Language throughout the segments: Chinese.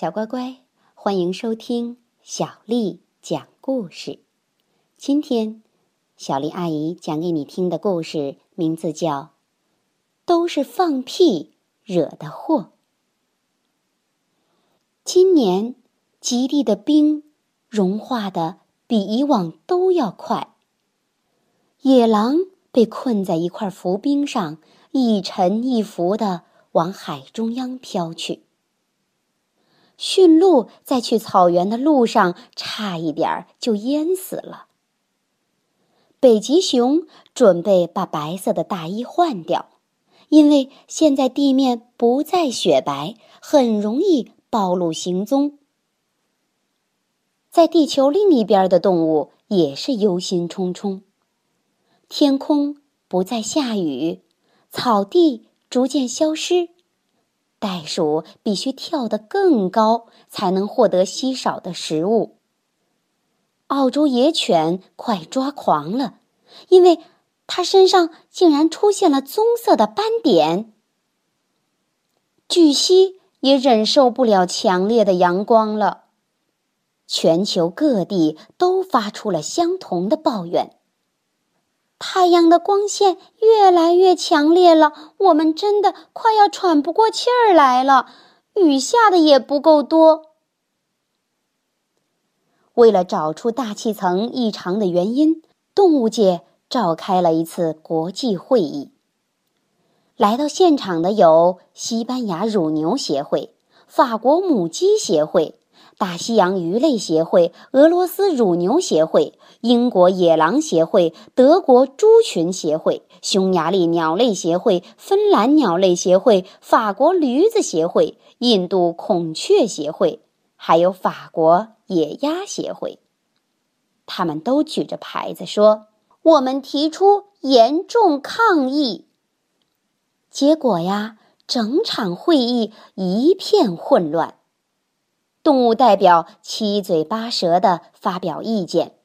小乖乖，欢迎收听小丽讲故事。今天，小丽阿姨讲给你听的故事名字叫《都是放屁惹的祸》。今年，极地的冰融化的比以往都要快。野狼被困在一块浮冰上，一沉一浮的往海中央飘去。驯鹿在去草原的路上，差一点儿就淹死了。北极熊准备把白色的大衣换掉，因为现在地面不再雪白，很容易暴露行踪。在地球另一边的动物也是忧心忡忡。天空不再下雨，草地逐渐消失。袋鼠必须跳得更高，才能获得稀少的食物。澳洲野犬快抓狂了，因为它身上竟然出现了棕色的斑点。巨蜥也忍受不了强烈的阳光了。全球各地都发出了相同的抱怨。太阳的光线越来越强烈了，我们真的快要喘不过气儿来了。雨下的也不够多。为了找出大气层异常的原因，动物界召开了一次国际会议。来到现场的有西班牙乳牛协会、法国母鸡协会。大西洋鱼类协会、俄罗斯乳牛协会、英国野狼协会、德国猪群协会、匈牙利鸟类协会、芬兰鸟类协会、法国驴子协会、印度孔雀协会，还有法国野鸭协会，他们都举着牌子说：“我们提出严重抗议。”结果呀，整场会议一片混乱。动物代表七嘴八舌地发表意见，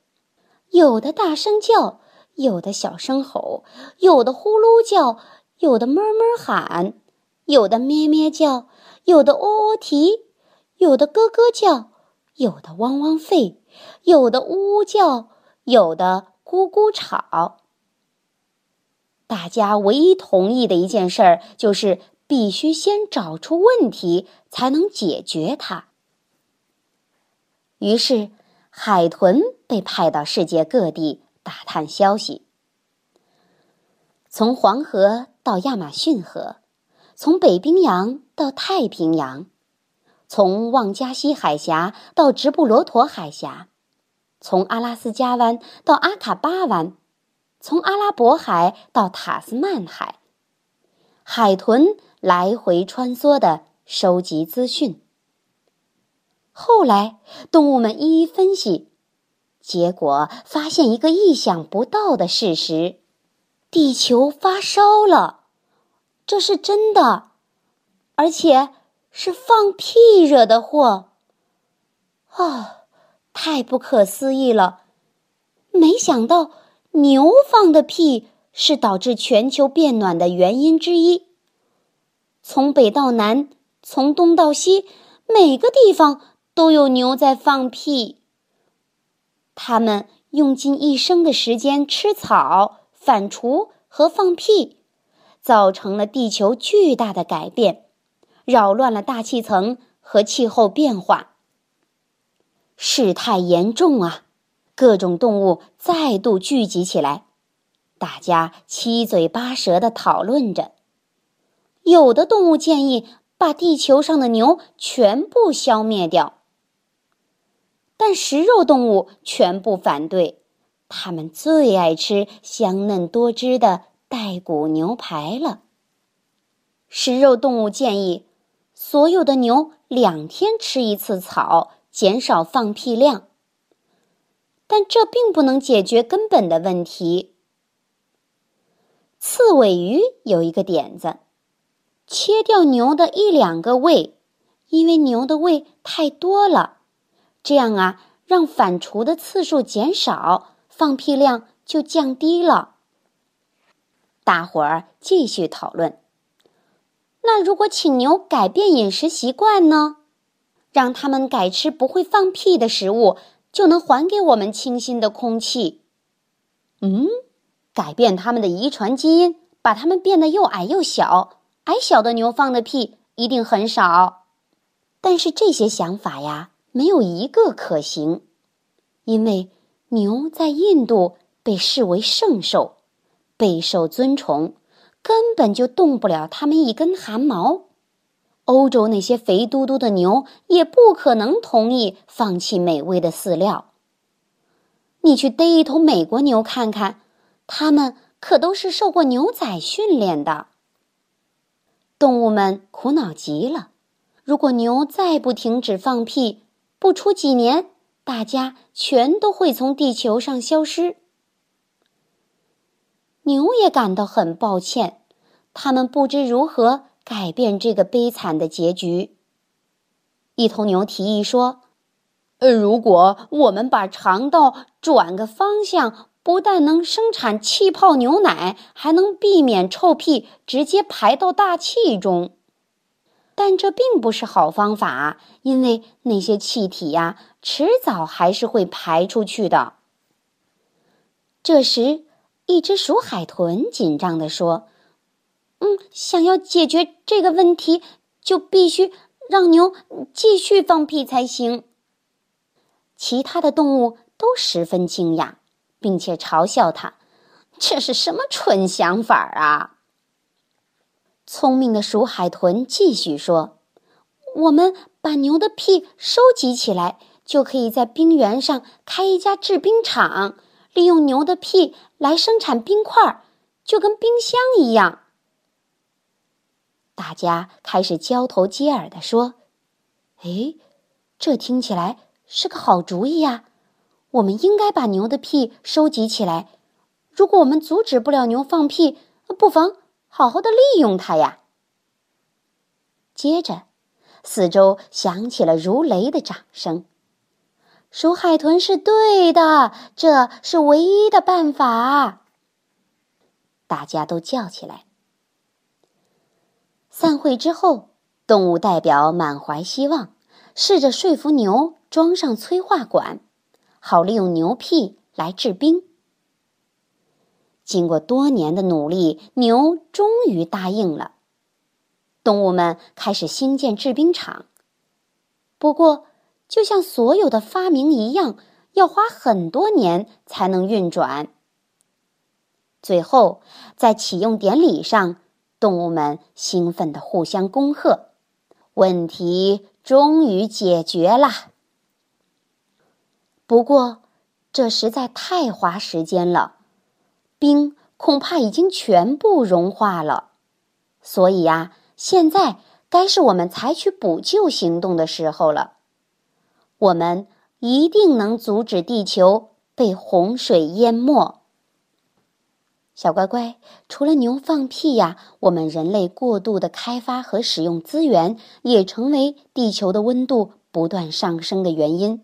有的大声叫，有的小声吼，有的呼噜叫，有的哞哞喊，有的咩咩叫，有的喔喔啼，有的咯咯叫，有的汪汪吠，有的呜呜叫，有的咕咕吵。大家唯一同意的一件事儿，就是必须先找出问题，才能解决它。于是，海豚被派到世界各地打探消息。从黄河到亚马逊河，从北冰洋到太平洋，从旺加西海峡到直布罗陀海峡，从阿拉斯加湾到阿卡巴湾，从阿拉伯海到塔斯曼海，海豚来回穿梭的收集资讯。后来，动物们一一分析，结果发现一个意想不到的事实：地球发烧了，这是真的，而且是放屁惹的祸。啊，太不可思议了！没想到牛放的屁是导致全球变暖的原因之一。从北到南，从东到西，每个地方。都有牛在放屁。它们用尽一生的时间吃草、反刍和放屁，造成了地球巨大的改变，扰乱了大气层和气候变化。事态严重啊！各种动物再度聚集起来，大家七嘴八舌的讨论着。有的动物建议把地球上的牛全部消灭掉。但食肉动物全部反对，它们最爱吃香嫩多汁的带骨牛排了。食肉动物建议，所有的牛两天吃一次草，减少放屁量。但这并不能解决根本的问题。刺尾鱼有一个点子，切掉牛的一两个胃，因为牛的胃太多了。这样啊，让反刍的次数减少，放屁量就降低了。大伙儿继续讨论。那如果请牛改变饮食习惯呢？让它们改吃不会放屁的食物，就能还给我们清新的空气。嗯，改变它们的遗传基因，把它们变得又矮又小。矮小的牛放的屁一定很少。但是这些想法呀，没有一个可行，因为牛在印度被视为圣兽，备受尊崇，根本就动不了它们一根汗毛。欧洲那些肥嘟嘟的牛也不可能同意放弃美味的饲料。你去逮一头美国牛看看，它们可都是受过牛仔训练的。动物们苦恼极了。如果牛再不停止放屁，不出几年，大家全都会从地球上消失。牛也感到很抱歉，他们不知如何。改变这个悲惨的结局。一头牛提议说：“呃，如果我们把肠道转个方向，不但能生产气泡牛奶，还能避免臭屁直接排到大气中。但这并不是好方法，因为那些气体呀，迟早还是会排出去的。”这时，一只鼠海豚紧张地说。嗯，想要解决这个问题，就必须让牛继续放屁才行。其他的动物都十分惊讶，并且嘲笑他：“这是什么蠢想法啊！”聪明的鼠海豚继续说：“我们把牛的屁收集起来，就可以在冰原上开一家制冰厂，利用牛的屁来生产冰块，就跟冰箱一样。”大家开始交头接耳的说：“哎，这听起来是个好主意呀！我们应该把牛的屁收集起来。如果我们阻止不了牛放屁，不妨好好的利用它呀。”接着，四周响起了如雷的掌声。鼠海豚是对的，这是唯一的办法。大家都叫起来。散会之后，动物代表满怀希望，试着说服牛装上催化管，好利用牛屁来制冰。经过多年的努力，牛终于答应了。动物们开始兴建制冰厂。不过，就像所有的发明一样，要花很多年才能运转。最后，在启用典礼上。动物们兴奋地互相恭贺，问题终于解决了。不过，这实在太花时间了，冰恐怕已经全部融化了。所以呀，现在该是我们采取补救行动的时候了。我们一定能阻止地球被洪水淹没。小乖乖，除了牛放屁呀，我们人类过度的开发和使用资源，也成为地球的温度不断上升的原因。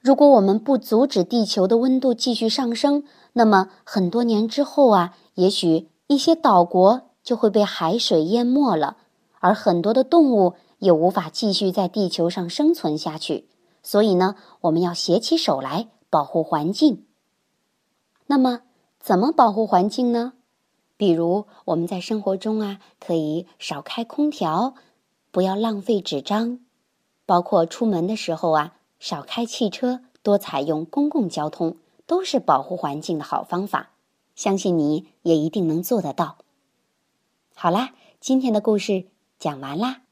如果我们不阻止地球的温度继续上升，那么很多年之后啊，也许一些岛国就会被海水淹没了，而很多的动物也无法继续在地球上生存下去。所以呢，我们要携起手来保护环境。那么。怎么保护环境呢？比如我们在生活中啊，可以少开空调，不要浪费纸张，包括出门的时候啊，少开汽车，多采用公共交通，都是保护环境的好方法。相信你也一定能做得到。好啦，今天的故事讲完啦。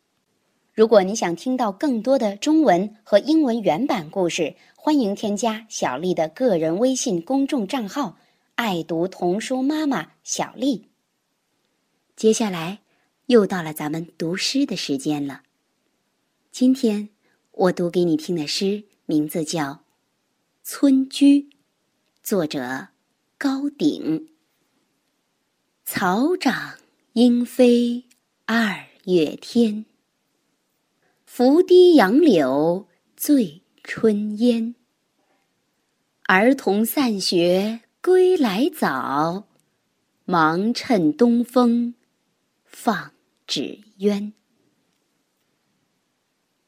如果你想听到更多的中文和英文原版故事，欢迎添加小丽的个人微信公众账号。爱读童书妈妈小丽。接下来又到了咱们读诗的时间了。今天我读给你听的诗名字叫《村居》，作者高鼎。草长莺飞二月天，拂堤杨柳醉春烟。儿童散学。归来早，忙趁东风放纸鸢。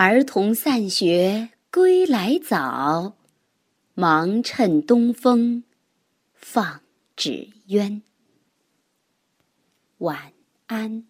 儿童散学归来早，忙趁东风放纸鸢。晚安。